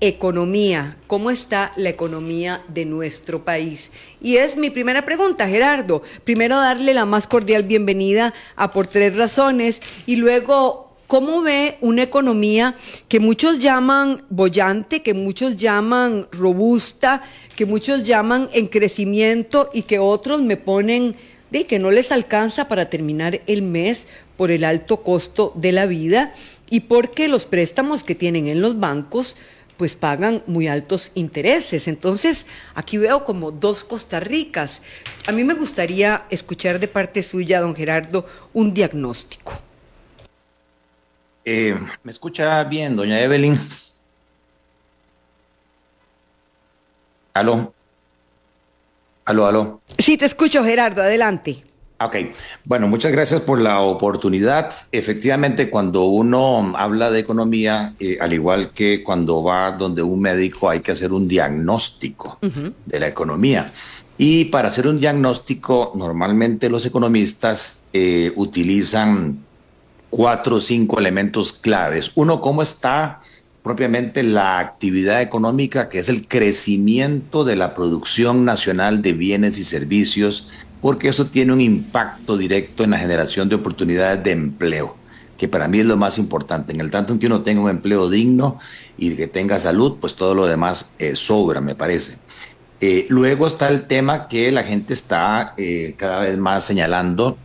economía, cómo está la economía de nuestro país. Y es mi primera pregunta, Gerardo. Primero darle la más cordial bienvenida a Por Tres Razones y luego, ¿cómo ve una economía que muchos llaman bollante, que muchos llaman robusta, que muchos llaman en crecimiento y que otros me ponen de que no les alcanza para terminar el mes por el alto costo de la vida y porque los préstamos que tienen en los bancos pues pagan muy altos intereses. Entonces, aquí veo como dos Costa Ricas. A mí me gustaría escuchar de parte suya, don Gerardo, un diagnóstico. Eh, ¿Me escucha bien, doña Evelyn? ¿Aló? ¿Aló, aló? Sí, te escucho, Gerardo, adelante. Ok, bueno, muchas gracias por la oportunidad. Efectivamente, cuando uno habla de economía, eh, al igual que cuando va donde un médico, hay que hacer un diagnóstico de la economía. Y para hacer un diagnóstico, normalmente los economistas eh, utilizan cuatro o cinco elementos claves. Uno, cómo está propiamente la actividad económica, que es el crecimiento de la producción nacional de bienes y servicios porque eso tiene un impacto directo en la generación de oportunidades de empleo, que para mí es lo más importante. En el tanto en que uno tenga un empleo digno y que tenga salud, pues todo lo demás eh, sobra, me parece. Eh, luego está el tema que la gente está eh, cada vez más señalando,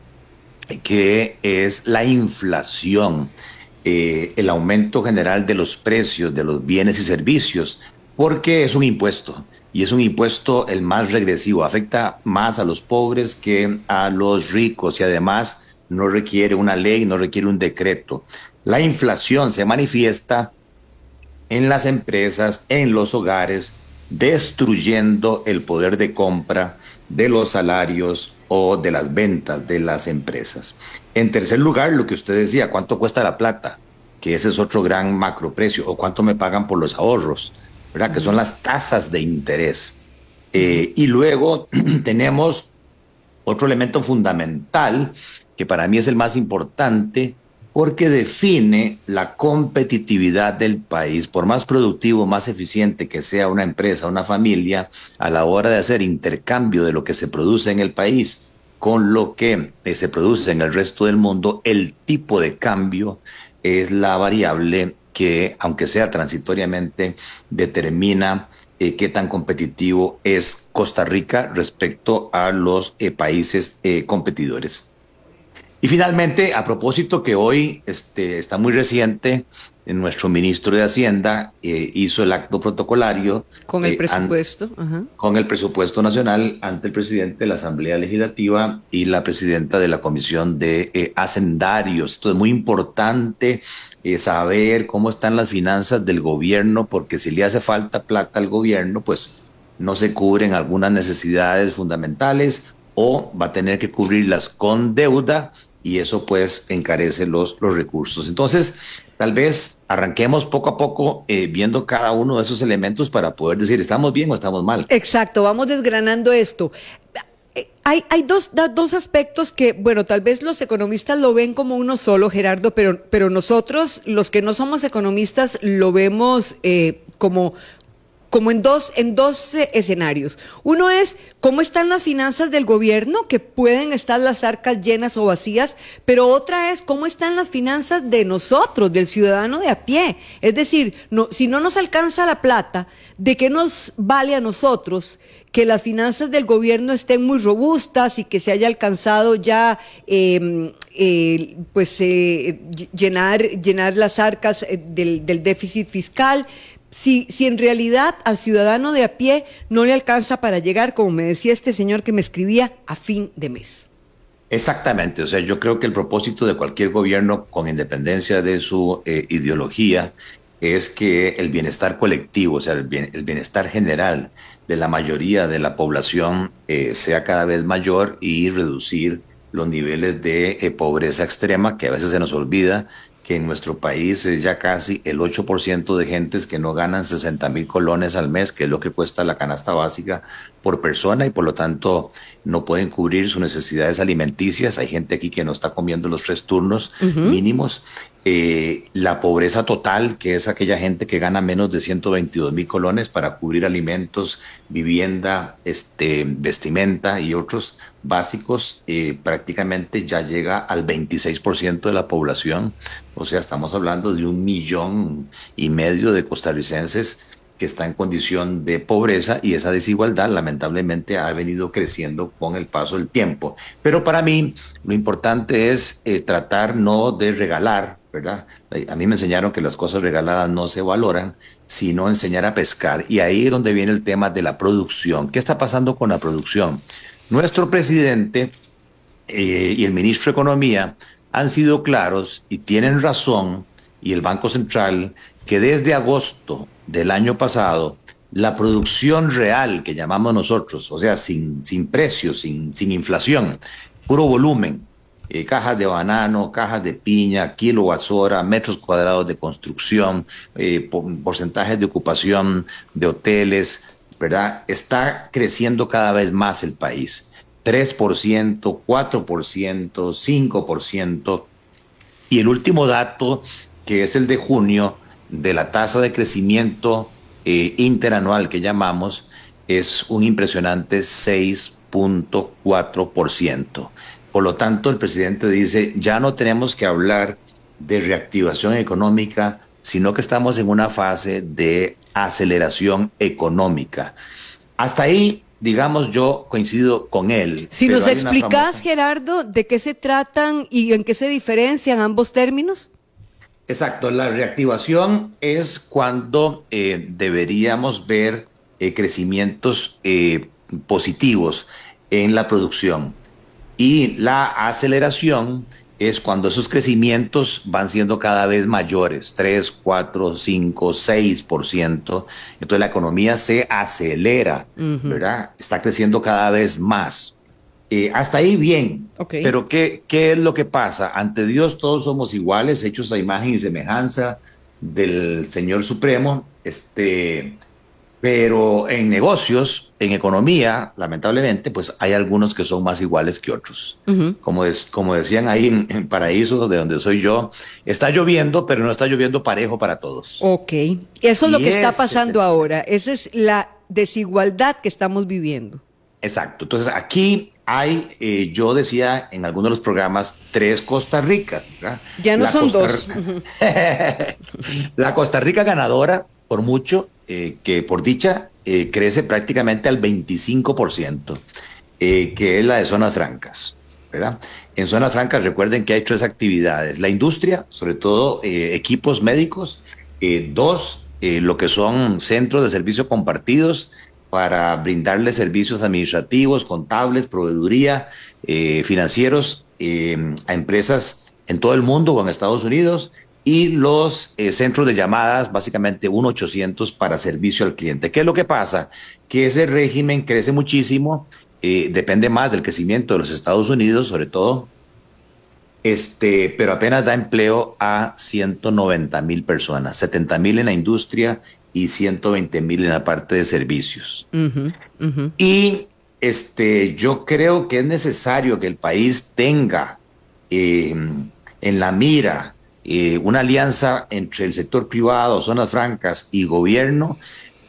que es la inflación, el aumento general de los precios de los bienes y servicios, porque es un impuesto y es un impuesto el más regresivo, afecta más a los pobres que a los ricos y además no requiere una ley, no requiere un decreto. La inflación se manifiesta en las empresas, en los hogares, destruyendo el poder de compra de los salarios o de las ventas de las empresas. En tercer lugar, lo que usted decía, ¿cuánto cuesta la plata? Que ese es otro gran macro precio, o cuánto me pagan por los ahorros ¿verdad? Que son las tasas de interés. Eh, y luego tenemos otro elemento fundamental, que para mí es el más importante, porque define la competitividad del país. Por más productivo, más eficiente que sea una empresa, una familia, a la hora de hacer intercambio de lo que se produce en el país con lo que eh, se produce en el resto del mundo, el tipo de cambio es la variable que, aunque sea transitoriamente, determina eh, qué tan competitivo es Costa Rica respecto a los eh, países eh, competidores. Y finalmente, a propósito que hoy este, está muy reciente, nuestro ministro de Hacienda hizo el acto protocolario. Con el presupuesto. Con el presupuesto nacional ante el presidente de la Asamblea Legislativa y la presidenta de la Comisión de Hacendarios. Esto es muy importante eh, saber cómo están las finanzas del gobierno, porque si le hace falta plata al gobierno, pues no se cubren algunas necesidades fundamentales o va a tener que cubrirlas con deuda y eso pues encarece los, los recursos. Entonces, tal vez arranquemos poco a poco eh, viendo cada uno de esos elementos para poder decir, ¿estamos bien o estamos mal? Exacto, vamos desgranando esto. Eh, hay, hay dos, dos, aspectos que, bueno, tal vez los economistas lo ven como uno solo, Gerardo, pero, pero nosotros, los que no somos economistas, lo vemos eh, como, como en dos, en dos eh, escenarios. Uno es cómo están las finanzas del gobierno, que pueden estar las arcas llenas o vacías, pero otra es cómo están las finanzas de nosotros, del ciudadano de a pie. Es decir, no, si no nos alcanza la plata, ¿de qué nos vale a nosotros que las finanzas del gobierno estén muy robustas y que se haya alcanzado ya em, eh, pues eh, llenar, llenar las arcas eh, del, déficit fiscal? si, si en realidad al ciudadano de a pie no le alcanza para llegar, como me decía este señor que me escribía, a fin de mes. Exactamente, o sea, yo creo que el propósito de cualquier gobierno, con independencia de su ideología, es que el bienestar colectivo, o sea, el, bienestar general de la mayoría de la población eh, sea cada vez mayor y reducir los niveles de eh, pobreza extrema que a veces se nos olvida que en nuestro país es ya casi el 8% de gentes que no ganan 60 mil colones al mes, que es lo que cuesta la canasta básica por persona y por lo tanto no pueden cubrir sus necesidades alimenticias. Hay gente aquí que no está comiendo los tres turnos mínimos eh, la pobreza total, que es aquella gente que gana menos de 122 mil colones para cubrir alimentos, vivienda, este, vestimenta y otros básicos, eh, prácticamente ya llega al 26% de la población. O sea, estamos hablando de un millón y medio de costarricenses que está en condición de pobreza y esa desigualdad lamentablemente ha venido creciendo con el paso del tiempo. Pero para mí lo importante es eh, tratar no de regalar ¿verdad? A mí me enseñaron que las cosas regaladas no se valoran, sino enseñar a pescar. Y ahí es donde viene el tema de la producción. ¿Qué está pasando con la producción? Nuestro presidente eh, y el ministro de Economía han sido claros y tienen razón, y el Banco Central, que desde agosto del año pasado, la producción real que llamamos nosotros, o sea, sin, precios, sin, sin inflación, puro volumen, eh, cajas de banano, cajas de piña, kilowatts hora, metros cuadrados de construcción, eh, porcentajes de ocupación de hoteles, ¿verdad? Está creciendo cada vez más el país. 3%, 4%, 5%. Y el último dato, que es el de junio, de la tasa de crecimiento eh, interanual que llamamos, es un impresionante 6.4%. Por lo tanto, el presidente dice, ya no tenemos que hablar de reactivación económica, sino que estamos en una fase de aceleración económica. Hasta ahí, digamos, yo coincido con él. Si nos explicas, Gerardo, de qué se tratan y en qué se diferencian ambos términos. Exacto, la reactivación es cuando eh, deberíamos ver eh, crecimientos eh, positivos en la producción. Y la aceleración es cuando esos crecimientos van siendo cada vez mayores, 3, 4, 5, 6%. Entonces la economía se acelera, ¿verdad? Está creciendo cada vez más. Eh, hasta ahí bien. Pero ¿qué, ¿qué es lo que pasa? Ante Dios todos somos iguales, hechos a imagen y semejanza del Señor Supremo. Este, pero en negocios, en economía, lamentablemente, pues hay algunos que son más iguales que otros. como, como decían ahí en, Paraíso, de donde soy yo, está lloviendo, pero no está lloviendo parejo para todos. Ok, eso es lo que está pasando ahora. Esa es la desigualdad que estamos viviendo. Exacto. Entonces aquí hay, eh, yo decía en algunos de los programas, tres Costa Ricas. Ya no son dos. la Costa Rica ganadora, por mucho, eh, que por dicha eh, crece prácticamente al 25%, eh, que es la de zonas francas. ¿verdad? En zonas francas recuerden que hay tres actividades. La industria, sobre todo equipos médicos. dos, lo que son centros de servicio compartidos para brindarle servicios administrativos, contables, proveeduría, financieros a empresas en todo el mundo o en Estados Unidos y los eh, centros de llamadas, básicamente 1-800 para servicio al cliente. ¿Qué es lo que pasa? Que ese régimen crece muchísimo, eh, depende más del crecimiento de los Estados Unidos, sobre todo, este, pero apenas da empleo a 190 mil personas, 70 mil en la industria y 120 mil en la parte de servicios. Y este, yo creo que es necesario que el país tenga eh, en la mira eh, una alianza entre el sector privado, zonas francas y gobierno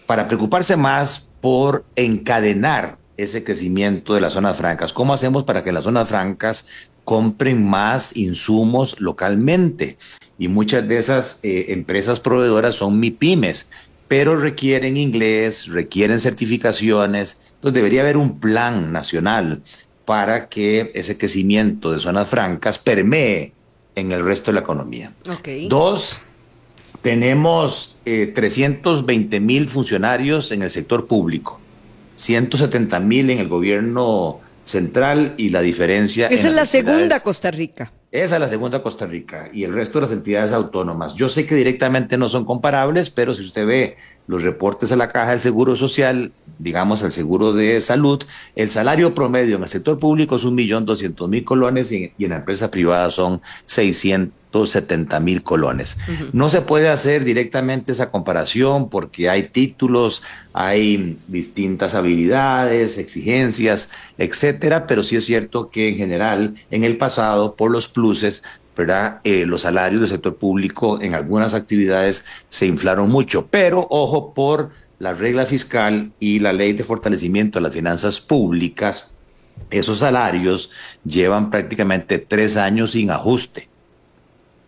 para preocuparse más por encadenar ese crecimiento de las zonas francas. ¿Cómo hacemos para que las zonas francas compren más insumos localmente? Y muchas de esas eh, empresas proveedoras son MIPIMES, pero requieren inglés, requieren certificaciones. Entonces debería haber un plan nacional para que ese crecimiento de zonas francas permee en el resto de la economía. Dos, tenemos 320 eh, mil funcionarios en el sector público, 170 mil en el gobierno central y la diferencia. Esa es la segunda Costa Rica. Esa es la segunda Costa Rica y el resto de las entidades autónomas. Yo sé que directamente no son comparables, pero si usted ve los reportes de la Caja del Seguro Social, digamos el seguro de salud, el salario promedio en el sector público es un millón doscientos mil colones y en la empresa privada son 600 70 mil colones. No se puede hacer directamente esa comparación porque hay títulos, hay distintas habilidades, exigencias, etcétera, pero sí es cierto que en general, en el pasado, por los pluses, ¿verdad? Eh, los salarios del sector público en algunas actividades se inflaron mucho, pero ojo por la regla fiscal y la ley de fortalecimiento de las finanzas públicas, esos salarios llevan prácticamente tres años sin ajuste.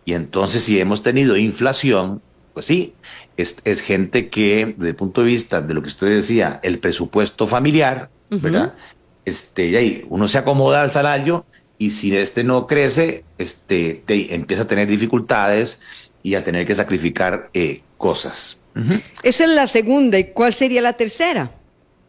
Y entonces si hemos tenido inflación, pues sí, es, gente que desde el punto de vista de lo que usted decía, el presupuesto familiar, ¿verdad? Este, y ahí uno se acomoda al salario y si este no crece, este, empieza a tener dificultades y a tener que sacrificar eh, cosas. Esa es la segunda. ¿Y cuál sería la tercera?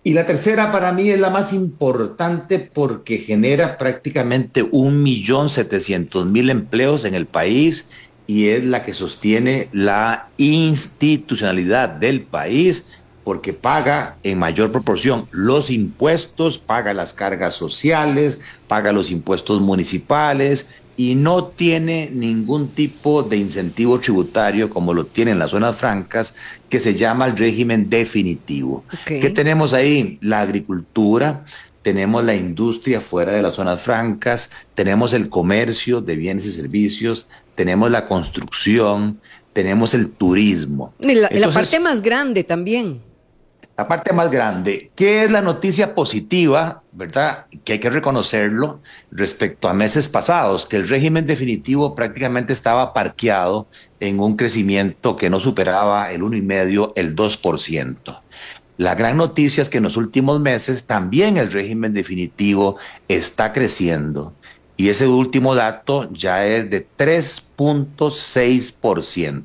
Y la tercera para mí es la más importante porque genera prácticamente un millón setecientos mil empleos en el país y es la que sostiene la institucionalidad del país porque paga en mayor proporción los impuestos, paga las cargas sociales, paga los impuestos municipales y no tiene ningún tipo de incentivo tributario como lo tienen las zonas francas, que se llama el régimen definitivo. ¿Qué tenemos ahí? La agricultura, tenemos la industria fuera de las zonas francas, tenemos el comercio de bienes y servicios, tenemos la construcción, tenemos el turismo. Y la, la parte más grande también la parte más grande, ¿qué es la noticia positiva, verdad? Que hay que reconocerlo respecto a meses pasados, que el régimen definitivo prácticamente estaba parqueado en un crecimiento que no superaba el 1,5, el 2%. La gran noticia es que en los últimos meses también el régimen definitivo está creciendo y ese último dato ya es de 3.6%.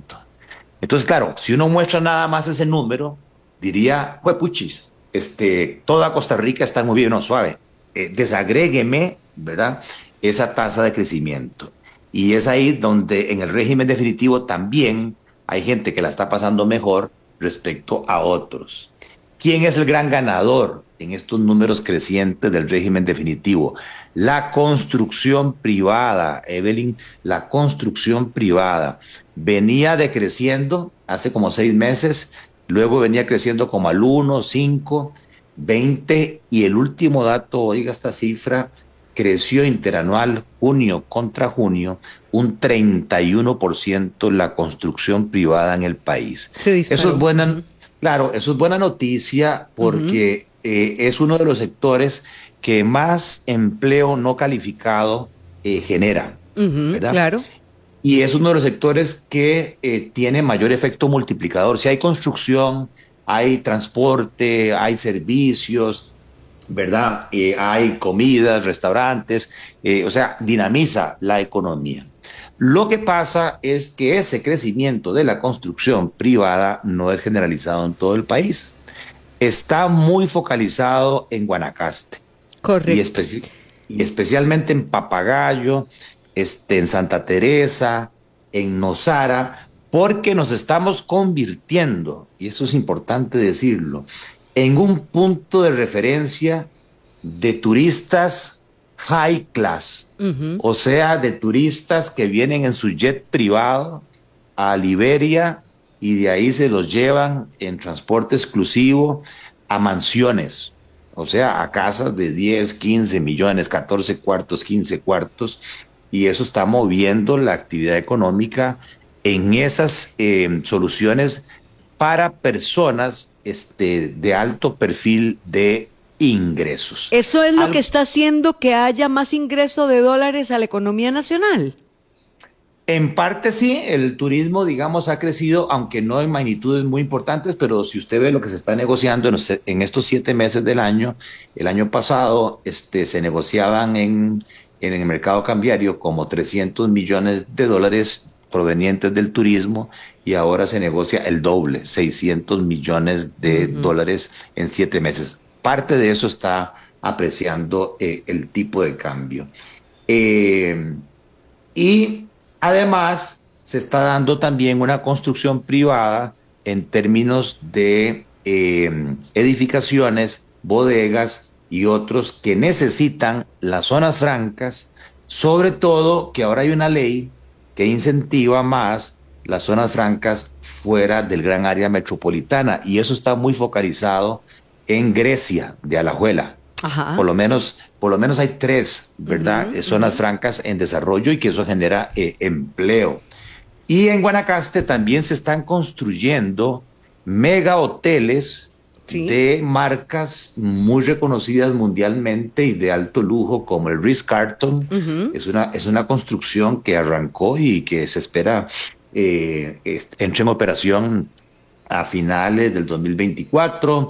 Entonces, claro, si uno muestra nada más ese número, diría, puchis, este, toda Costa Rica está muy bien, no, suave, eh, desagrégueme, ¿verdad? Esa tasa de crecimiento. Y es ahí donde en el régimen definitivo también hay gente que la está pasando mejor respecto a otros. ¿Quién es el gran ganador en estos números crecientes del régimen definitivo? La construcción privada, Evelyn, la construcción privada venía decreciendo hace como seis meses, luego venía creciendo como al 1, 5, 20 y el último dato, oiga esta cifra, creció interanual junio contra junio un 31% la construcción privada en el país. eso es buena, claro, eso es buena noticia porque eh, es uno de los sectores que más empleo no calificado eh, genera. ¿verdad? Claro y es uno de los sectores que eh, tiene mayor efecto multiplicador. Si hay construcción, hay transporte, hay servicios, ¿verdad? Eh, hay comidas, restaurantes, eh, o sea, dinamiza la economía. Lo que pasa es que ese crecimiento de la construcción privada no es generalizado en todo el país. Está muy focalizado en Guanacaste. Correcto. y especialmente en Papagayo, este, en Santa Teresa, en Nosara, porque nos estamos convirtiendo, y eso es importante decirlo, en un punto de referencia de turistas high class, o sea, de turistas que vienen en su jet privado a Liberia y de ahí se los llevan en transporte exclusivo a mansiones, o sea, a casas de 10, 15 millones, 14 cuartos, 15 cuartos, y eso está moviendo la actividad económica en esas eh, soluciones para personas este, de alto perfil de ingresos. ¿Eso es lo que está haciendo que haya más ingreso de dólares a la economía nacional? En parte sí, el turismo, digamos, ha crecido, aunque no en magnitudes muy importantes, pero si usted ve lo que se está negociando en, estos siete meses del año, el año pasado este, se negociaban en en el mercado cambiario como 300 millones de dólares provenientes del turismo y ahora se negocia el doble, 600 millones de dólares en siete meses. Parte de eso está apreciando eh, el tipo de cambio. Eh, y además se está dando también una construcción privada en términos de eh, edificaciones, bodegas, y otros que necesitan las zonas francas, sobre todo que ahora hay una ley que incentiva más las zonas francas fuera del gran área metropolitana y eso está muy focalizado en Grecia de Alajuela. Por lo menos, por lo menos hay tres, ¿verdad? Zonas francas en desarrollo y que eso genera eh, empleo. Y en Guanacaste también se están construyendo mega hoteles de marcas muy reconocidas mundialmente y de alto lujo como el Ritz Carlton. es, una, es una construcción que arrancó y que se espera eh, entre en operación a finales del 2024.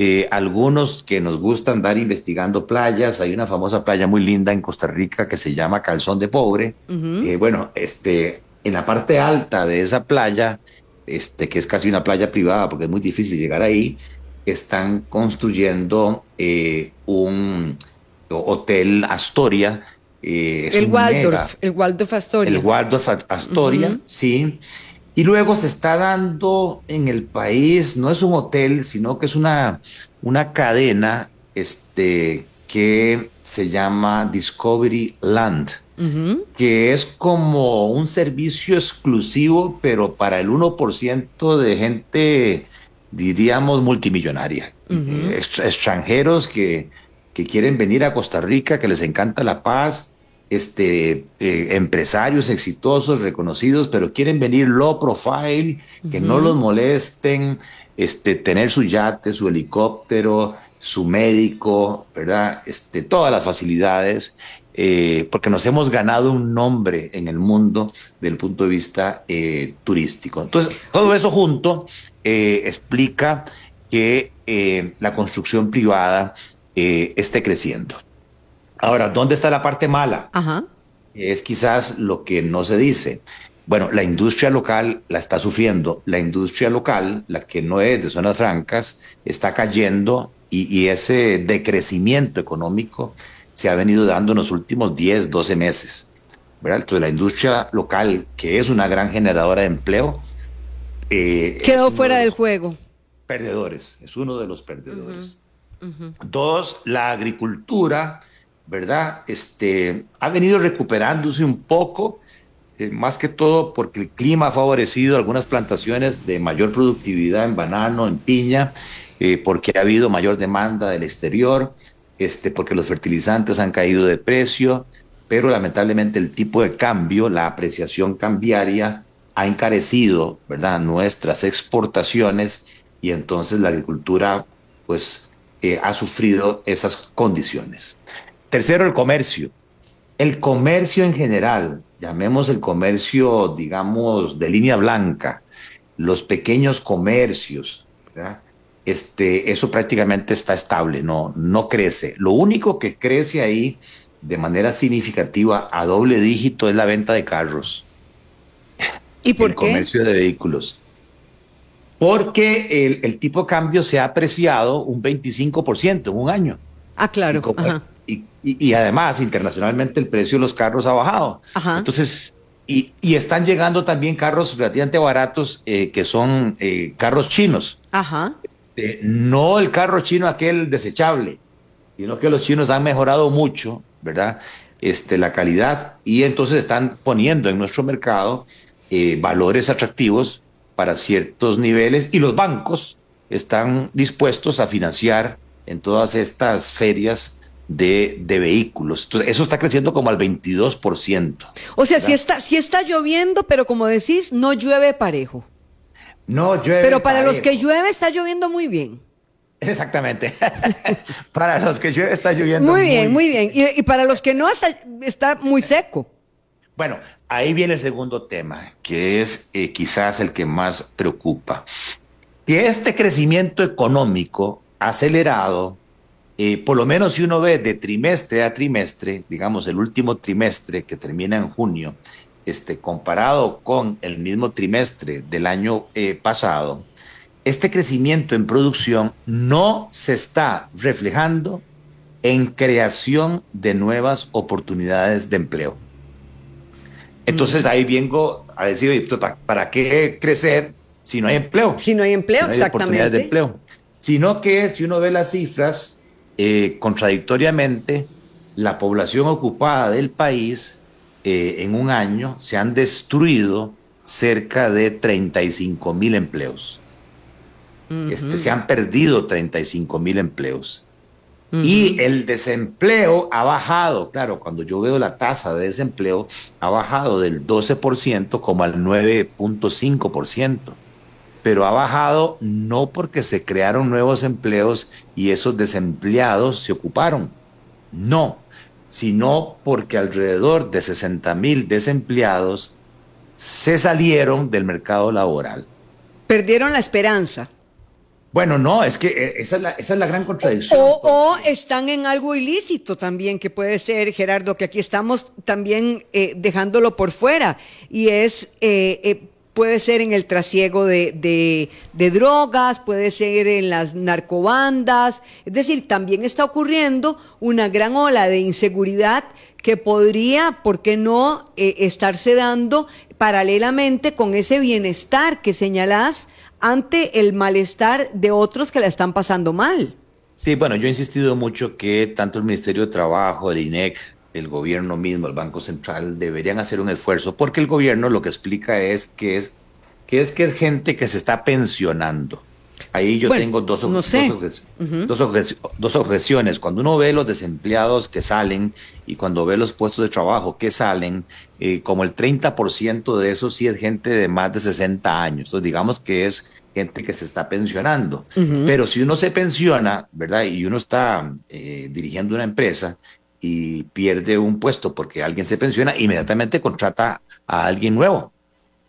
Eh, algunos que nos gusta andar investigando playas, hay una famosa playa muy linda en Costa Rica que se llama Calzón de Pobre. Eh, bueno, este, en la parte alta de esa playa, este, que es casi una playa privada porque es muy difícil llegar ahí, están construyendo eh, un hotel Astoria. el Waldorf, el Waldorf Astoria. El Waldorf Astoria, sí. Y luego se está dando en el país, no es un hotel, sino que es una, una cadena este, que se llama Discovery Land, que es como un servicio exclusivo, pero para el 1% de gente, diríamos, multimillonaria. extranjeros que, que quieren venir a Costa Rica, que les encanta la paz, este, eh, empresarios exitosos, reconocidos, pero quieren venir low profile, que no los molesten, este, tener su yate, su helicóptero, su médico, ¿verdad? Este, todas las facilidades, eh, porque nos hemos ganado un nombre en el mundo del punto de vista eh, turístico. Entonces, todo eso junto explica que la construcción privada esté creciendo. Ahora, ¿dónde está la parte mala? Es quizás lo que no se dice. Bueno, la industria local la está sufriendo. La industria local, la que no es de zonas francas, está cayendo y, ese decrecimiento económico se ha venido dando en los últimos 10, 12 meses. Entonces, la industria local, que es una gran generadora de empleo, eh, quedó fuera del juego. Perdedores, es uno de los perdedores. Dos, la agricultura ¿verdad? Este, ha venido recuperándose un poco, eh, más que todo porque el clima ha favorecido algunas plantaciones de mayor productividad en banano, en piña, eh, porque ha habido mayor demanda del exterior, este, porque los fertilizantes han caído de precio, pero lamentablemente el tipo de cambio, la apreciación cambiaria, ha encarecido, ¿verdad?, nuestras exportaciones y entonces la agricultura, pues, eh, ha sufrido esas condiciones. Tercero, el comercio. El comercio en general, llamemos el comercio, digamos, de línea blanca, los pequeños comercios, Este, eso prácticamente está estable, no, no crece. Lo único que crece ahí de manera significativa a doble dígito es la venta de carros. ¿Y por el comercio de vehículos. Porque el, el, tipo de cambio se ha apreciado un 25% en un año. Ah, claro. Y, además, internacionalmente, el precio de los carros ha bajado. Entonces, y, están llegando también carros relativamente baratos eh, que son eh, carros chinos. Ajá. Eh, no el carro chino aquel desechable, sino que los chinos han mejorado mucho, ¿verdad? Este, la calidad y entonces están poniendo en nuestro mercado valores atractivos para ciertos niveles y los bancos están dispuestos a financiar en todas estas ferias de, vehículos. Entonces, eso está creciendo como al 22%. O sea, si está, si está lloviendo, pero como decís, no llueve parejo. No llueve. Pero para los que llueve está lloviendo muy bien. Exactamente. para los que llueve está lloviendo muy bien. Muy bien, Y, para los que no está, muy seco. Bueno, ahí viene el segundo tema, que es eh, quizás el que más preocupa. Que este crecimiento económico acelerado eh, por lo menos si uno ve de trimestre a trimestre, digamos el último trimestre que termina en junio, este, comparado con el mismo trimestre del año eh, pasado, este crecimiento en producción no se está reflejando en creación de nuevas oportunidades de empleo. Entonces ahí vengo a decir, ¿para qué crecer si no hay empleo? Si no hay empleo, no hay Oportunidades de empleo. Sino que si uno ve las cifras, eh, contradictoriamente, la población ocupada del país eh, en un año se han destruido cerca de 35 mil empleos. este, se han perdido 35 mil empleos. Y el desempleo ha bajado, claro, cuando yo veo la tasa de desempleo, ha bajado del 12% como al 9.5%, pero ha bajado no porque se crearon nuevos empleos y esos desempleados se ocuparon, no, sino porque alrededor de 60 mil desempleados se salieron del mercado laboral. Perdieron la esperanza. Bueno, no, es que eh, esa es la, gran contradicción. O, están en algo ilícito también, que puede ser, Gerardo, que aquí estamos también eh, dejándolo por fuera, y es, eh, puede ser en el trasiego de, de, drogas, puede ser en las narcobandas, es decir, también está ocurriendo una gran ola de inseguridad que podría, ¿por qué no?, estarse dando paralelamente con ese bienestar que señalás ante el malestar de otros que la están pasando mal. Sí, bueno, yo he insistido mucho que tanto el Ministerio de Trabajo, el INEC, el gobierno mismo, el Banco Central, deberían hacer un esfuerzo, porque el gobierno lo que explica es que es que es, que es gente que se está pensionando. Ahí yo tengo dos, dos, objeciones. Cuando uno ve los desempleados que salen y cuando ve los puestos de trabajo que salen, eh, como el 30% de eso sí es gente de más de 60 años. Entonces digamos que es gente que se está pensionando. Pero si uno se pensiona, ¿verdad? Y uno está eh, dirigiendo una empresa y pierde un puesto porque alguien se pensiona, inmediatamente contrata a alguien nuevo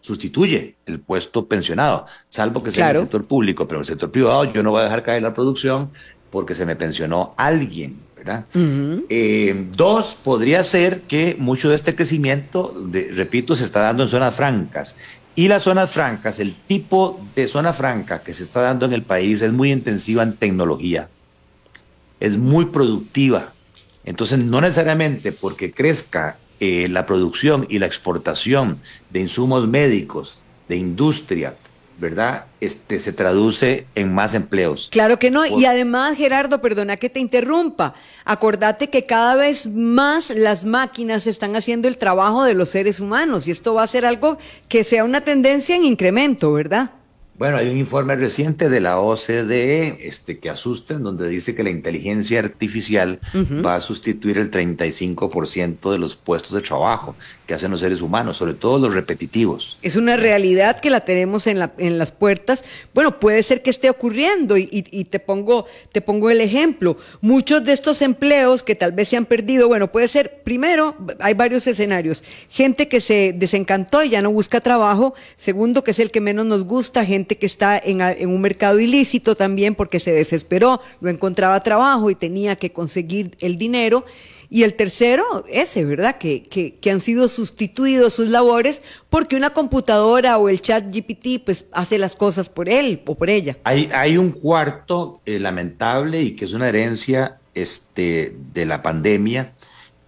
sustituye el puesto pensionado, salvo que sea en el sector público, pero en el sector privado yo no voy a dejar caer la producción porque se me pensionó alguien, ¿verdad? Eh, dos, podría ser que mucho de este crecimiento, repito, se está dando en zonas francas. Y las zonas francas, el tipo de zona franca que se está dando en el país es muy intensiva en tecnología, es muy productiva. Entonces, no necesariamente porque crezca eh, la producción y la exportación de insumos médicos, de industria, ¿verdad? Este, se traduce en más empleos. Claro que no. Y además, Gerardo, perdona que te interrumpa. Acordate que cada vez más las máquinas están haciendo el trabajo de los seres humanos y esto va a ser algo que sea una tendencia en incremento, ¿verdad? Bueno, hay un informe reciente de la OCDE este, que asusta, en donde dice que la inteligencia artificial va a sustituir el 35% de los puestos de trabajo que hacen los seres humanos, sobre todo los repetitivos. Es una realidad que la tenemos en, la, en las puertas. Bueno, puede ser que esté ocurriendo y, te, pongo, te pongo el ejemplo. Muchos de estos empleos que tal vez se han perdido, bueno, puede ser, primero, hay varios escenarios. Gente que se desencantó y ya no busca trabajo. Segundo, que es el que menos nos gusta, gente que está en, un mercado ilícito también porque se desesperó, no encontraba trabajo y tenía que conseguir el dinero. Y el tercero, ese, ¿verdad? Que, han sido sustituidos sus labores porque una computadora o el chat GPT pues hace las cosas por él o por ella. Hay, hay un cuarto eh, lamentable y que es una herencia este, de la pandemia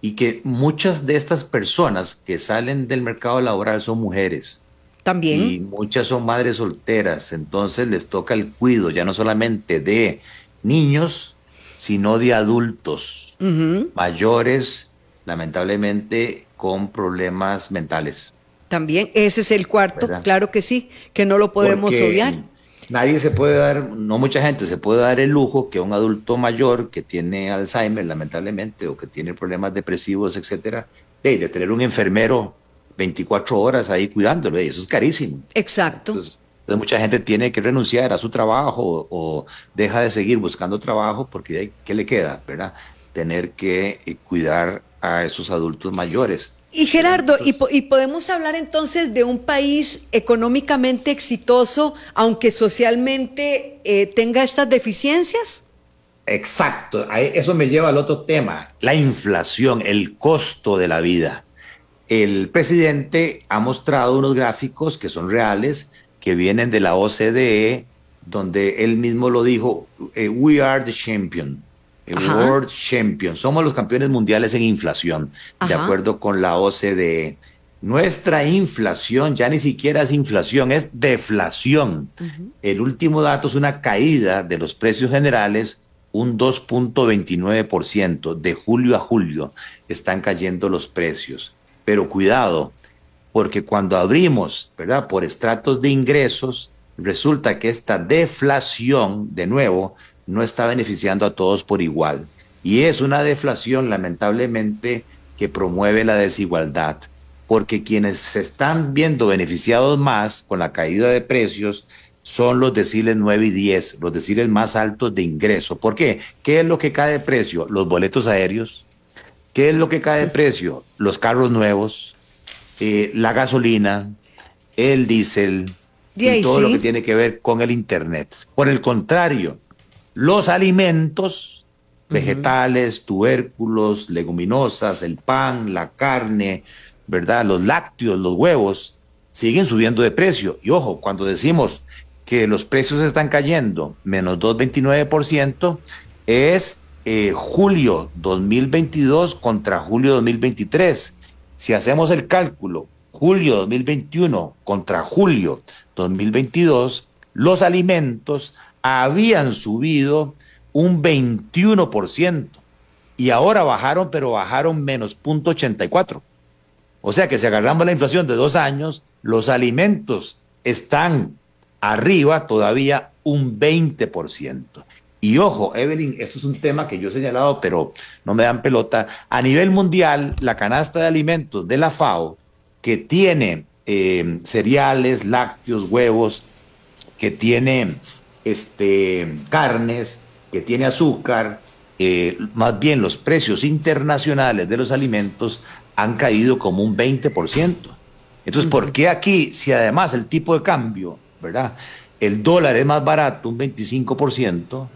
y que muchas de estas personas que salen del mercado laboral son mujeres. También. Y muchas son madres solteras, entonces les toca el cuido ya no solamente de niños, sino de adultos mayores, lamentablemente con problemas mentales. También, ese es el cuarto, claro que sí, que no lo podemos obviar. Nadie se puede dar, no mucha gente se puede dar el lujo que un adulto mayor que tiene Alzheimer, lamentablemente, o que tiene problemas depresivos, etcétera, de tener un enfermero 24 horas ahí cuidándolo, y eso es carísimo. Exacto. Entonces, mucha gente tiene que renunciar a su trabajo o, deja de seguir buscando trabajo porque ¿qué le queda? ¿verdad? Tener que eh, cuidar a esos adultos mayores. Y Gerardo, y, podemos hablar entonces de un país económicamente exitoso, aunque socialmente eh, tenga estas deficiencias? Exacto, eso me lleva al otro tema, la inflación, el costo de la vida el presidente ha mostrado unos gráficos que son reales, que vienen de la OCDE, donde él mismo lo dijo, eh, we are the champion, world champion, somos los campeones mundiales en inflación, de acuerdo con la OCDE. Nuestra inflación ya ni siquiera es inflación, es deflación. El último dato es una caída de los precios generales, un 2.29%. De julio a julio están cayendo los precios. Pero cuidado, porque cuando abrimos, ¿verdad? Por estratos de ingresos, resulta que esta deflación, de nuevo, no está beneficiando a todos por igual. Y es una deflación, lamentablemente, que promueve la desigualdad, porque quienes se están viendo beneficiados más con la caída de precios son los deciles 9 y 10, los deciles más altos de ingreso. ¿Por qué? ¿Qué es lo que cae de precio? Los boletos aéreos. ¿Qué es lo que cae de precio? Los carros nuevos, eh, la gasolina, el diésel y todo lo que tiene que ver con el Internet. Por el contrario, los alimentos, vegetales, tubérculos, leguminosas, el pan, la carne, ¿verdad? Los lácteos, los huevos, siguen subiendo de precio. Y ojo, cuando decimos que los precios están cayendo menos 2,29%, es eh, julio 2022 contra julio 2023. Si hacemos el cálculo, julio 2021 contra julio 2022, los alimentos habían subido un 21% y ahora bajaron, pero bajaron menos 0.84. O sea que si agarramos la inflación de dos años, los alimentos están arriba todavía un 20%. Y ojo, Evelyn, esto es un tema que yo he señalado, pero no me dan pelota. A nivel mundial, la canasta de alimentos de la FAO, que tiene eh, cereales, lácteos, huevos, que tiene este, carnes, que tiene azúcar, eh, más bien los precios internacionales de los alimentos han caído como un 20%. Entonces, ¿por qué aquí, si además el tipo de cambio ¿verdad? El dólar es más barato, un 25%.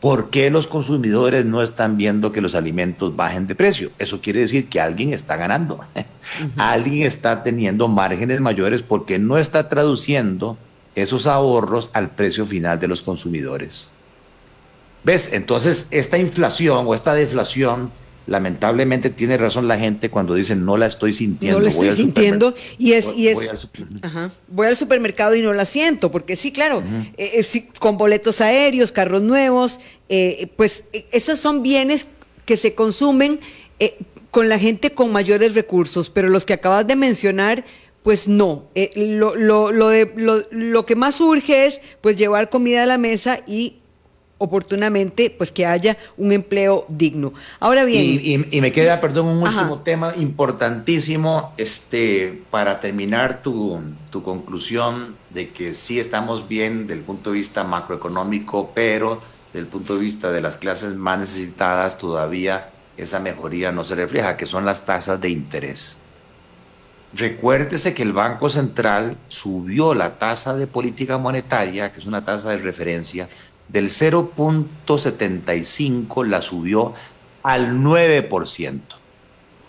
¿Por qué los consumidores no están viendo que los alimentos bajen de precio? Eso quiere decir que alguien está ganando. Alguien está teniendo márgenes mayores porque no está traduciendo esos ahorros al precio final de los consumidores. ¿Ves? Entonces, esta inflación o esta deflación lamentablemente tiene razón la gente cuando dicen no la estoy sintiendo. No la estoy sintiendo y es, y es voy, al voy, al supermercado y no la siento, porque sí, claro, eh, eh, con boletos aéreos, carros nuevos, eh, pues esos son bienes que se consumen con la gente con mayores recursos, pero los que acabas de mencionar, pues no. lo, lo, lo, de, lo, lo que más urge es pues llevar comida a la mesa y oportunamente pues que haya un empleo digno. Ahora bien... Y, me queda, perdón, un último tema importantísimo este, para terminar tu, tu, conclusión de que sí estamos bien del punto de vista macroeconómico, pero del punto de vista de las clases más necesitadas todavía esa mejoría no se refleja, que son las tasas de interés. Recuérdese que el Banco Central subió la tasa de política monetaria, que es una tasa de referencia, del 0.75 la subió al 9%.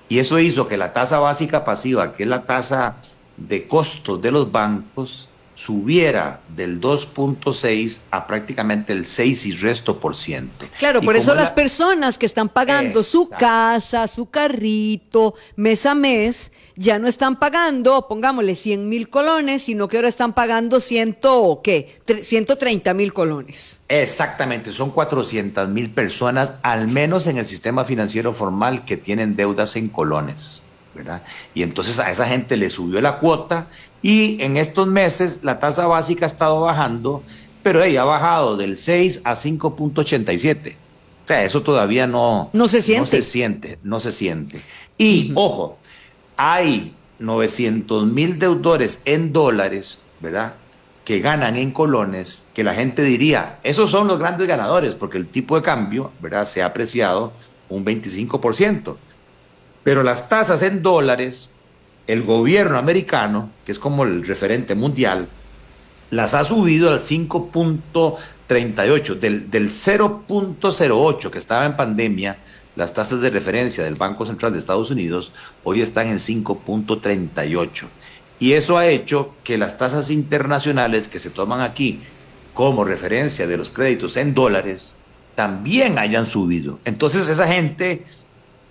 Y eso hizo que la tasa básica pasiva, que es la tasa de costos de los bancos, subiera del 2.6 a prácticamente el 6 y resto por ciento. Claro, por eso las personas que están pagando su casa, su carrito, mes a mes, ya no están pagando, pongámosle 100 mil colones, sino que ahora están pagando ciento, ¿qué? 130 mil colones. Exactamente, son 400 mil personas, al menos en el sistema financiero formal, que tienen deudas en colones. ¿Verdad? Y entonces a esa gente le subió la cuota y en estos meses la tasa básica ha estado bajando, pero ella ha bajado del 6 a 5.87. O sea, eso todavía no, no se siente. No se siente, no se siente. Y ojo, hay 900 mil deudores en dólares, ¿verdad? Que ganan en colones, que la gente diría, esos son los grandes ganadores, porque el tipo de cambio, ¿verdad? Se ha apreciado un 25%. Pero las tasas en dólares el gobierno americano, que es como el referente mundial, las ha subido al 5.38, del, del 0.08 que estaba en pandemia, las tasas de referencia del Banco Central de Estados Unidos hoy están en 5.38. Y eso ha hecho que las tasas internacionales que se toman aquí como referencia de los créditos en dólares también hayan subido. Entonces esa gente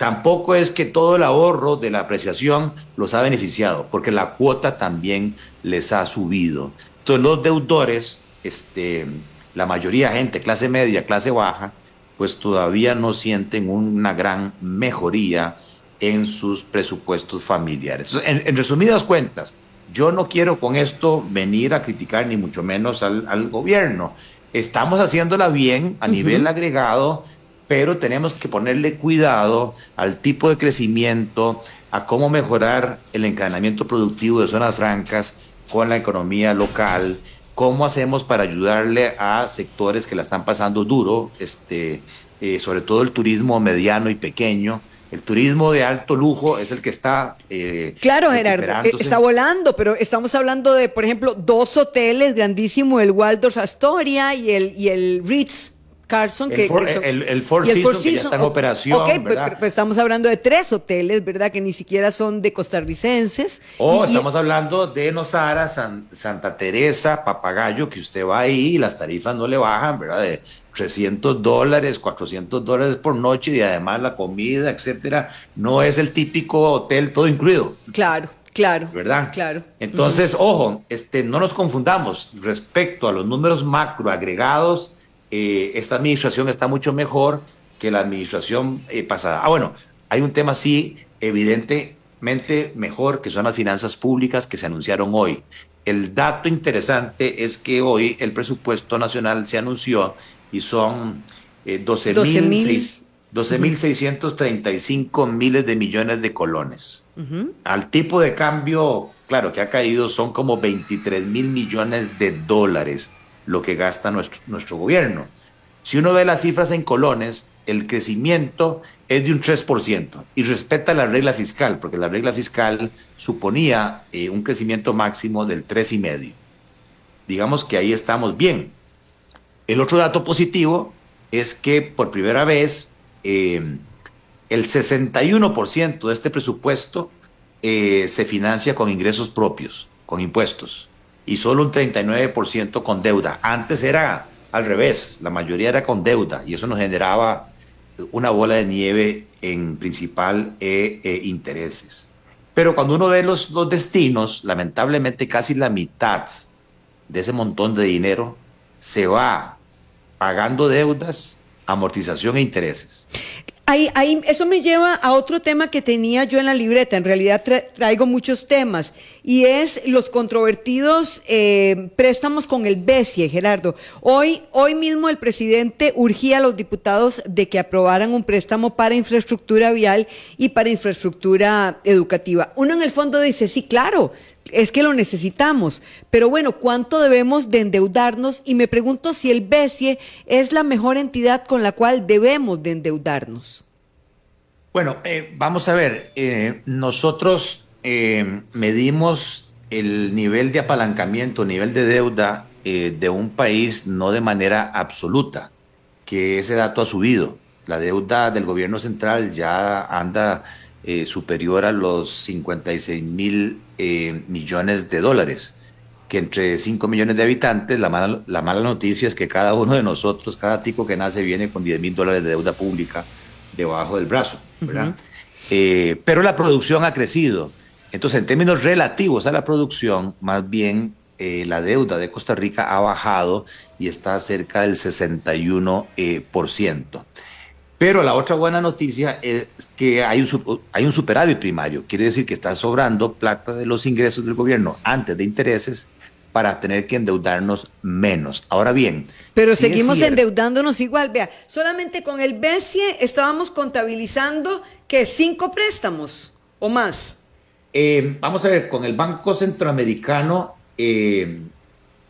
tampoco es que todo el ahorro de la apreciación los ha beneficiado, porque la cuota también les ha subido. Entonces los deudores, este, la mayoría de gente, clase media, clase baja, pues todavía no sienten una gran mejoría en sus presupuestos familiares. en, resumidas cuentas, yo no quiero con esto venir a criticar ni mucho menos al, gobierno. Estamos haciéndola bien a nivel agregado pero tenemos que ponerle cuidado al tipo de crecimiento, a cómo mejorar el encadenamiento productivo de zonas francas con la economía local, cómo hacemos para ayudarle a sectores que la están pasando duro, este, eh, sobre todo el turismo mediano y pequeño, el turismo de alto lujo es el que está. Eh, claro, Gerardo, eh, está volando, pero estamos hablando de, por ejemplo, dos hoteles grandísimos, el Waldorf Astoria y el, y el Ritz Carson, el que, el, Four, Seasons, que ya está en operación. Ok, pues, pues, estamos hablando de tres hoteles, ¿verdad? Que ni siquiera son de costarricenses. O estamos hablando de Nosara, Santa Teresa, Papagayo, que usted va ahí y las tarifas no le bajan, ¿verdad? De 300 dólares, 400 dólares por noche y además la comida, etcétera. No es el típico hotel todo incluido. Claro. Claro. ¿Verdad? Claro. Entonces, ojo, este, no nos confundamos respecto a los números macro agregados eh, esta administración está mucho mejor que la administración eh, pasada. Ah, bueno, hay un tema sí evidentemente mejor, que son las finanzas públicas que se anunciaron hoy. El dato interesante es que hoy el presupuesto nacional se anunció y son eh, 12.635 miles de millones de colones. Al tipo de cambio, claro, que ha caído, son como 23 mil millones de dólares lo que gasta nuestro, nuestro gobierno. Si uno ve las cifras en colones, el crecimiento es de un 3% y respeta la regla fiscal, porque la regla fiscal suponía eh, un crecimiento máximo del 3,5%. Digamos que ahí estamos bien. El otro dato positivo es que por primera vez eh, el 61% de este presupuesto eh, se financia con ingresos propios, con impuestos y solo un 39% con deuda. Antes era al revés, la mayoría era con deuda y eso nos generaba una bola de nieve en principal e, e intereses. Pero cuando uno ve los, los destinos, lamentablemente casi la mitad de ese montón de dinero se va pagando deudas, amortización e intereses. Ahí, eso me lleva a otro tema que tenía yo en la libreta. En realidad traigo muchos temas y es los controvertidos eh, préstamos con el BESIE, Gerardo. Hoy, hoy mismo el presidente urgía a los diputados de que aprobaran un préstamo para infraestructura vial y para infraestructura educativa. Uno en el fondo dice, sí, claro, es que lo necesitamos. Pero bueno, ¿cuánto debemos de endeudarnos? Y me pregunto si el BESIE es la mejor entidad con la cual debemos de endeudarnos. Bueno, eh, vamos a ver, eh, nosotros eh, medimos el nivel de apalancamiento, nivel de deuda de un país no de manera absoluta, que ese dato ha subido. La deuda del gobierno central ya anda superior a los 56 mil eh, millones de dólares, que entre 5 millones de habitantes, la mala, la mala noticia es que cada uno de nosotros, cada tico que nace viene con 10 mil dólares de deuda pública debajo del brazo, ¿verdad? Eh, pero la producción ha crecido. Entonces, en términos relativos a la producción, más bien eh, la deuda de Costa Rica ha bajado y está cerca del 61%. Pero la otra buena noticia es que hay un, hay un superávit primario. Quiere decir que está sobrando plata de los ingresos del gobierno antes de intereses para tener que endeudarnos menos. Ahora bien. Pero seguimos endeudándonos igual. Vea, solamente con el BESIE estábamos contabilizando que cinco préstamos o más. Eh, vamos a ver, con el Banco Centroamericano eh,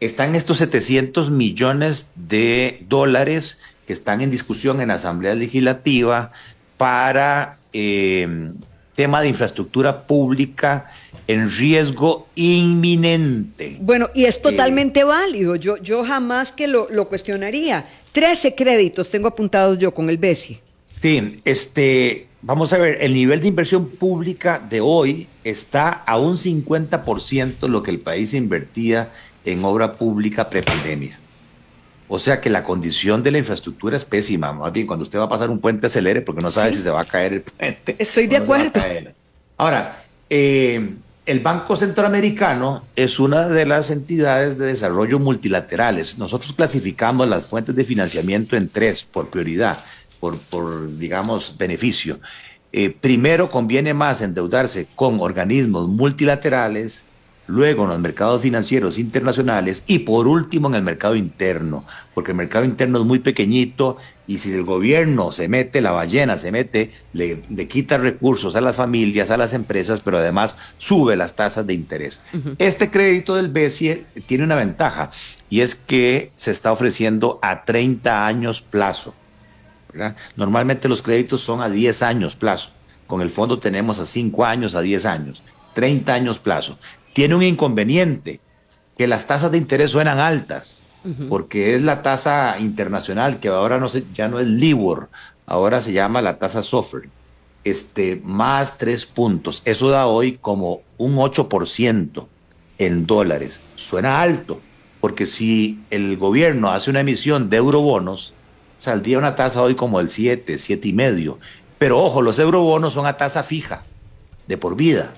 están estos 700 millones de dólares que están en discusión en la Asamblea Legislativa para eh, tema de infraestructura pública en riesgo inminente. Bueno, y es totalmente válido. Yo, yo jamás que lo, lo, cuestionaría. Trece créditos tengo apuntados yo con el BESI. Sí, este, vamos a ver, el nivel de inversión pública de hoy está a un 50% lo que el país invertía en obra pública prepandemia. O sea que la condición de la infraestructura es pésima. Más bien, cuando usted va a pasar un puente, acelere porque no sabe si se va a caer el puente. Estoy de acuerdo. Ahora, eh, el Banco Centroamericano es una de las entidades de desarrollo multilaterales. Nosotros clasificamos las fuentes de financiamiento en tres por prioridad, por, por digamos, beneficio. Eh, primero, conviene más endeudarse con organismos multilaterales luego en los mercados financieros internacionales y por último en el mercado interno, porque el mercado interno es muy pequeñito y si el gobierno se mete, la ballena se mete, le, quita recursos a las familias, a las empresas, pero además sube las tasas de interés. Este crédito del BESIE tiene una ventaja y es que se está ofreciendo a 30 años plazo. Normalmente los créditos son a 10 años plazo. Con el fondo tenemos a 5 años, a 10 años, 30 años plazo. Tiene un inconveniente, que las tasas de interés suenan altas, porque es la tasa internacional, que ahora no ya no es LIBOR, ahora se llama la tasa SOFR, este, más 3 puntos. Eso da hoy como un 8% en dólares. Suena alto, porque si el gobierno hace una emisión de eurobonos, saldría una tasa hoy como el 7, 7 y medio. Pero ojo, los eurobonos son a tasa fija, de por vida.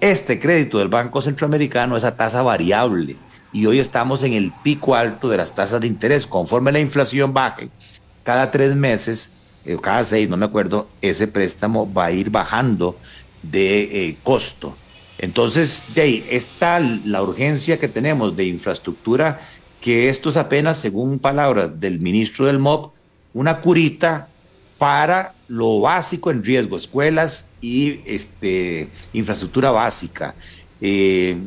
Este crédito del Banco Centroamericano es a tasa variable y hoy estamos en el pico alto de las tasas de interés. Conforme la inflación baje, cada tres meses, eh, cada seis, no me acuerdo, ese préstamo va a ir bajando de eh, costo. Entonces, de ahí está la urgencia que tenemos de infraestructura, que esto es apenas, según palabras del ministro del MOB, una curita para lo básico en riesgo, escuelas y este, infraestructura básica. Eh,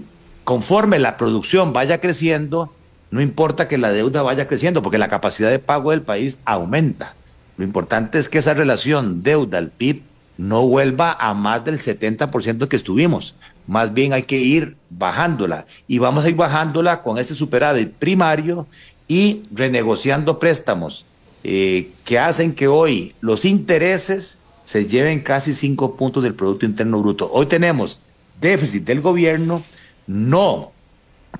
conforme la producción vaya creciendo, no importa que la deuda vaya creciendo, porque la capacidad de pago del país aumenta. Lo importante es que esa relación deuda al PIB no vuelva a más del 70% que estuvimos. Más bien hay que ir bajándola. Y vamos a ir bajándola con este superávit primario y renegociando préstamos eh, que hacen que hoy los intereses se lleven casi cinco puntos del Producto Interno Bruto. Hoy tenemos déficit del gobierno, no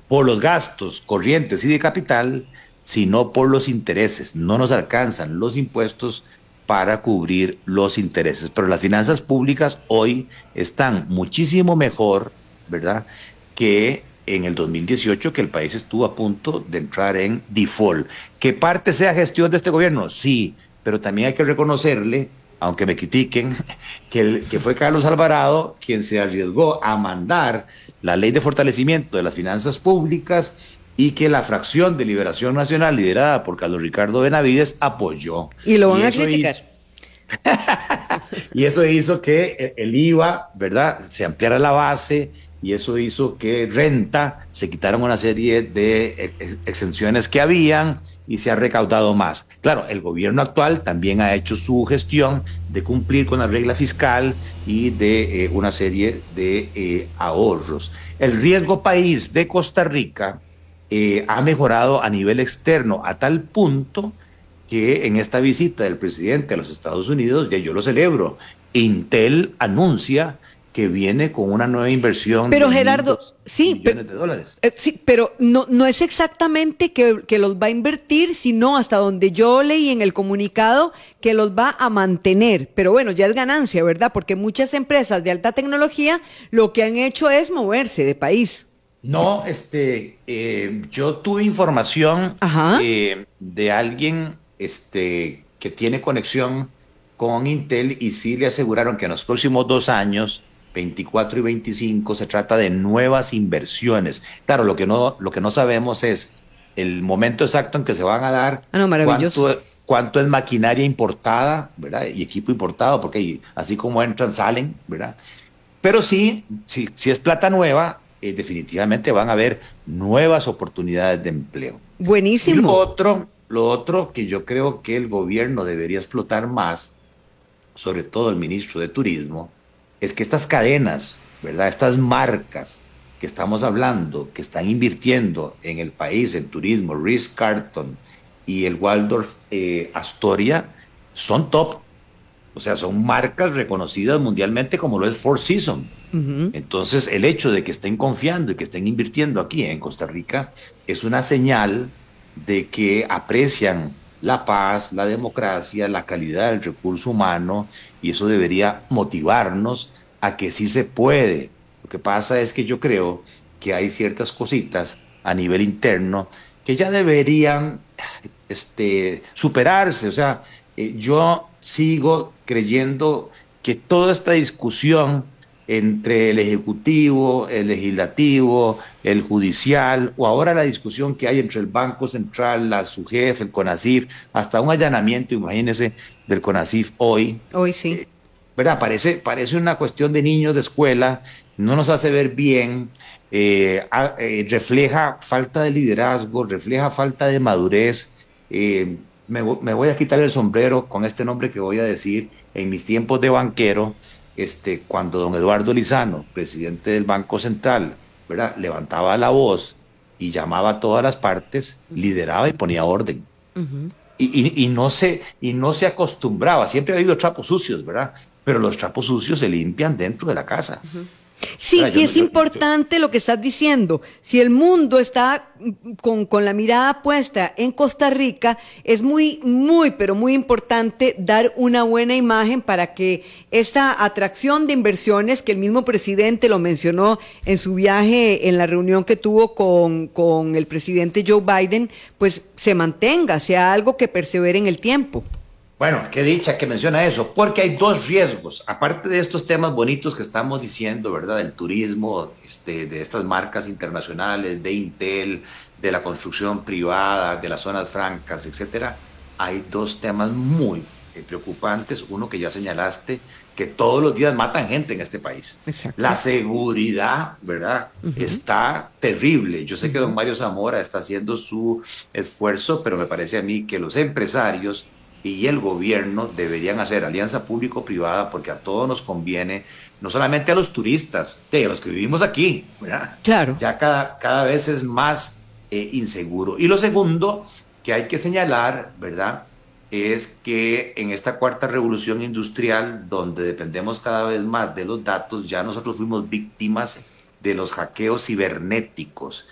por los gastos corrientes y de capital, sino por los intereses. No nos alcanzan los impuestos para cubrir los intereses. Pero las finanzas públicas hoy están muchísimo mejor, ¿verdad? Que en el 2018 que el país estuvo a punto de entrar en default. ¿Qué parte sea gestión de este gobierno? Sí, pero también hay que reconocerle, aunque me critiquen, que, que fue Carlos Alvarado quien se arriesgó a mandar la ley de fortalecimiento de las finanzas públicas y que la fracción de Liberación Nacional liderada por Carlos Ricardo Benavides apoyó. Y lo van a criticar. y eso hizo que el IVA, ¿verdad?, se ampliara la base, y eso hizo que renta se quitaron una serie de exenciones que habían y se ha recaudado más. Claro, el gobierno actual también ha hecho su gestión de cumplir con la regla fiscal y de eh, una serie de eh, ahorros. El riesgo país de Costa Rica eh, ha mejorado a nivel externo a tal punto que en esta visita del presidente a los Estados Unidos, ya yo lo celebro, Intel anuncia que viene con una nueva inversión pero de Gerardo sí millones de dólares. eh, sí pero no no es exactamente que, que, los va a invertir sino hasta donde yo leí en el comunicado que los va a mantener. Pero bueno ya es ganancia verdad porque muchas empresas de alta tecnología lo que han hecho es moverse de país. No este eh, yo tuve información eh, de alguien este que tiene conexión con Intel y sí le aseguraron que en los próximos dos años 24 y 25 se trata de nuevas inversiones. Claro, lo que no, lo que no sabemos es el momento exacto en que se van a dar, ah, cuánto, cuánto, es maquinaria importada, ¿verdad? Y equipo importado, porque así como entran, salen, ¿verdad? Pero sí, sí si es plata nueva, eh, definitivamente van a haber nuevas oportunidades de empleo. Buenísimo. lo otro, lo otro que yo creo que el gobierno debería explotar más, sobre todo el ministro de Turismo, es que estas cadenas, ¿verdad? Estas marcas que estamos hablando, que están invirtiendo en el país, en turismo, Ritz Carton y el Waldorf eh, Astoria, son top. O sea, son marcas reconocidas mundialmente como lo es Four Seasons. Entonces, el hecho de que estén confiando y que estén invirtiendo aquí en Costa Rica es una señal de que aprecian la paz, la democracia, la calidad del recurso humano, y eso debería motivarnos a que sí se puede. Lo que pasa es que yo creo que hay ciertas cositas a nivel interno que ya deberían este, superarse. O sea, eh, yo sigo creyendo que toda esta discusión entre el Ejecutivo, el Legislativo, el Judicial, o ahora la discusión que hay entre el Banco Central, la SUGEF, el CONACIF, hasta un allanamiento, imagínense, del CONACIF hoy. Hoy sí. Eh, ¿Verdad? Parece, parece una cuestión de niños de escuela, no nos hace ver bien, eh, eh, refleja falta de liderazgo, refleja falta de madurez. Me, me voy a quitar el sombrero con este nombre que voy a decir. En mis tiempos de banquero, este, cuando don Eduardo Lizano, presidente del Banco Central, ¿verdad? levantaba la voz y llamaba a todas las partes, lideraba y ponía orden. y, no se, y no se acostumbraba, siempre ha habido trapos sucios, ¿verdad? Pero los trapos sucios se limpian dentro de la casa. Sí, y es importante lo que estás diciendo. Si el mundo está con, con, la mirada puesta en Costa Rica, es muy, muy, pero muy importante dar una buena imagen para que esta atracción de inversiones, que el mismo presidente lo mencionó en su viaje, en la reunión que tuvo con, con el presidente Joe Biden, pues se mantenga, sea algo que persevere en el tiempo. Bueno, qué dicha que menciona eso, porque hay dos riesgos, aparte de estos temas bonitos que estamos diciendo, ¿verdad? Del turismo, este, de estas marcas internacionales, de Intel, de la construcción privada, de las zonas francas, etcétera. Hay dos temas muy eh, preocupantes. Uno que ya señalaste, que todos los días matan gente en este país. La seguridad, ¿verdad? Está terrible. Yo sé que don Mario Zamora está haciendo su esfuerzo, pero me parece a mí que los empresarios y el gobierno deberían hacer alianza público-privada porque a todos nos conviene, no solamente a los turistas, a los que vivimos aquí, ¿verdad? Claro. Ya cada, cada vez es más eh, inseguro. Y lo segundo que hay que señalar, ¿verdad? Es que en esta cuarta revolución industrial, donde dependemos cada vez más de los datos, ya nosotros fuimos víctimas de los hackeos cibernéticos.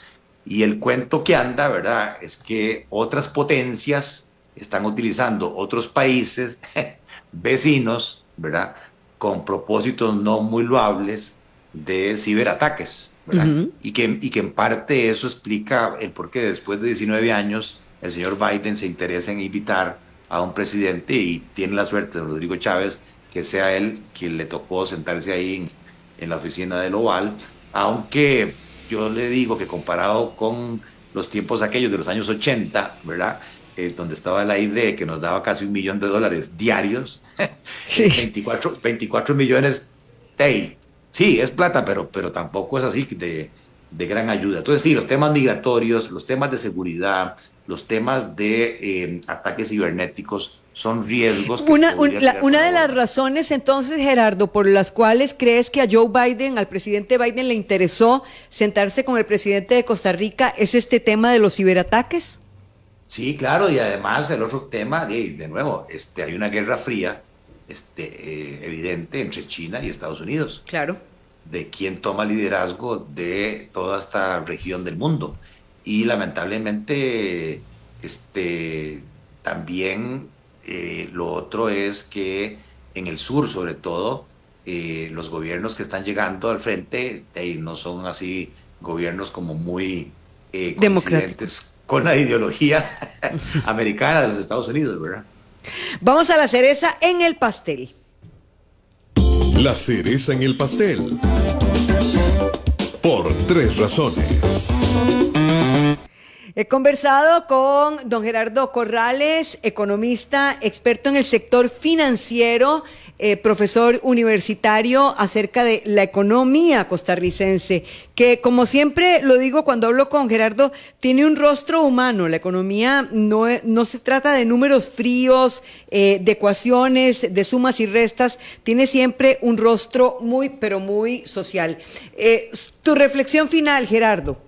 Y el cuento que anda, ¿verdad? Es que otras potencias están utilizando otros países vecinos, ¿verdad? Con propósitos no muy loables de ciberataques, ¿verdad? y, que, y que en parte eso explica el por qué después de 19 años el señor Biden se interesa en invitar a un presidente y tiene la suerte de Rodrigo Chávez que sea él quien le tocó sentarse ahí en, en la oficina del Oval, aunque yo le digo que comparado con los tiempos aquellos de los años 80, ¿verdad? Eh, donde estaba la ID que nos daba casi un millón de dólares diarios, 24, 24 millones, hey, sí, es plata, pero, pero tampoco es así de, de gran ayuda. Entonces, sí, los temas migratorios, los temas de seguridad, los temas de eh, ataques cibernéticos son riesgos. una, una de las razones entonces, Gerardo, por las cuales crees que a Joe Biden, al presidente Biden, le interesó sentarse con el presidente de Costa Rica es este tema de los ciberataques. Sí, claro, y además el otro tema, de, de nuevo, este, hay una guerra fría este, eh, evidente entre China y Estados Unidos. Claro. De quién toma liderazgo de toda esta región del mundo. Y lamentablemente, este, también eh, lo otro es que en el sur, sobre todo, eh, los gobiernos que están llegando al frente no son así gobiernos como muy democráticos con la ideología americana de los Estados Unidos, ¿verdad? Vamos a la cereza en el pastel. La cereza en el pastel. Por tres razones. He conversado con don Gerardo Corrales, economista, experto en el sector financiero, eh, profesor universitario acerca de la economía costarricense, que como siempre lo digo cuando hablo con Gerardo, tiene un rostro humano. La economía no, no se trata de números fríos, eh, de ecuaciones, de sumas y restas, tiene siempre un rostro muy, pero muy social. Eh, tu reflexión final, Gerardo.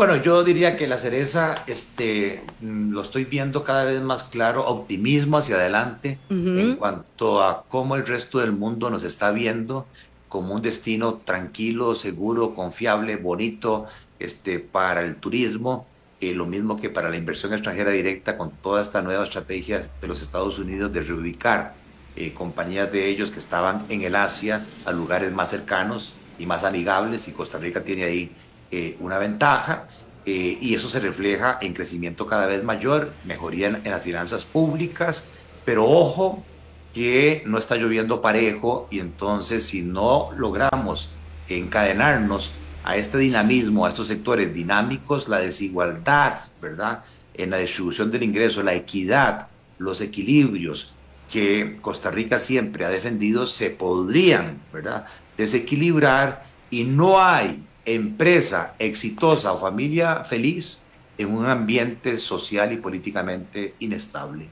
Bueno, yo diría que la cereza, este, mm, lo estoy viendo cada vez más claro, optimismo hacia adelante en cuanto a cómo el resto del mundo nos está viendo como un destino tranquilo, seguro, confiable, bonito, este, para el turismo, eh, lo mismo que para la inversión extranjera directa con toda esta nueva estrategia de los Estados Unidos de reubicar eh, compañías de ellos que estaban en el Asia a lugares más cercanos y más amigables y Costa Rica tiene ahí eh, una ventaja eh, y eso se refleja en crecimiento cada vez mayor, mejoría en, las finanzas públicas, pero ojo que no está lloviendo parejo y entonces si no logramos encadenarnos a este dinamismo, a estos sectores dinámicos, la desigualdad, ¿verdad? En la distribución del ingreso, la equidad, los equilibrios que Costa Rica siempre ha defendido se podrían, ¿verdad? Desequilibrar y no hay empresa exitosa o familia feliz en un ambiente social y políticamente inestable.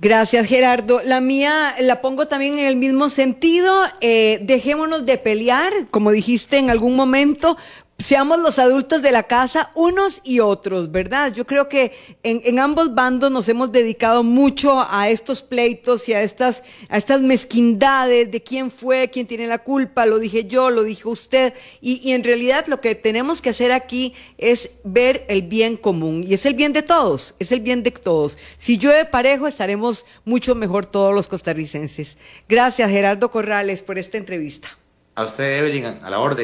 Gracias, Gerardo. La mía la pongo también en el mismo sentido. Eh, dejémonos de pelear, como dijiste en algún momento, seamos los adultos de la casa unos y otros, ¿verdad? Yo creo que en, ambos bandos nos hemos dedicado mucho a estos pleitos y a estas, a mezquindades de quién fue, quién tiene la culpa, lo dije yo, lo dijo usted, y, y en realidad lo que tenemos que hacer aquí es ver el bien común, y es el bien de todos, es el bien de todos. Si llueve parejo, estaremos mucho mejor todos los costarricenses. Gracias, Gerardo Corrales, por esta entrevista. A usted, Evelyn, a la orden.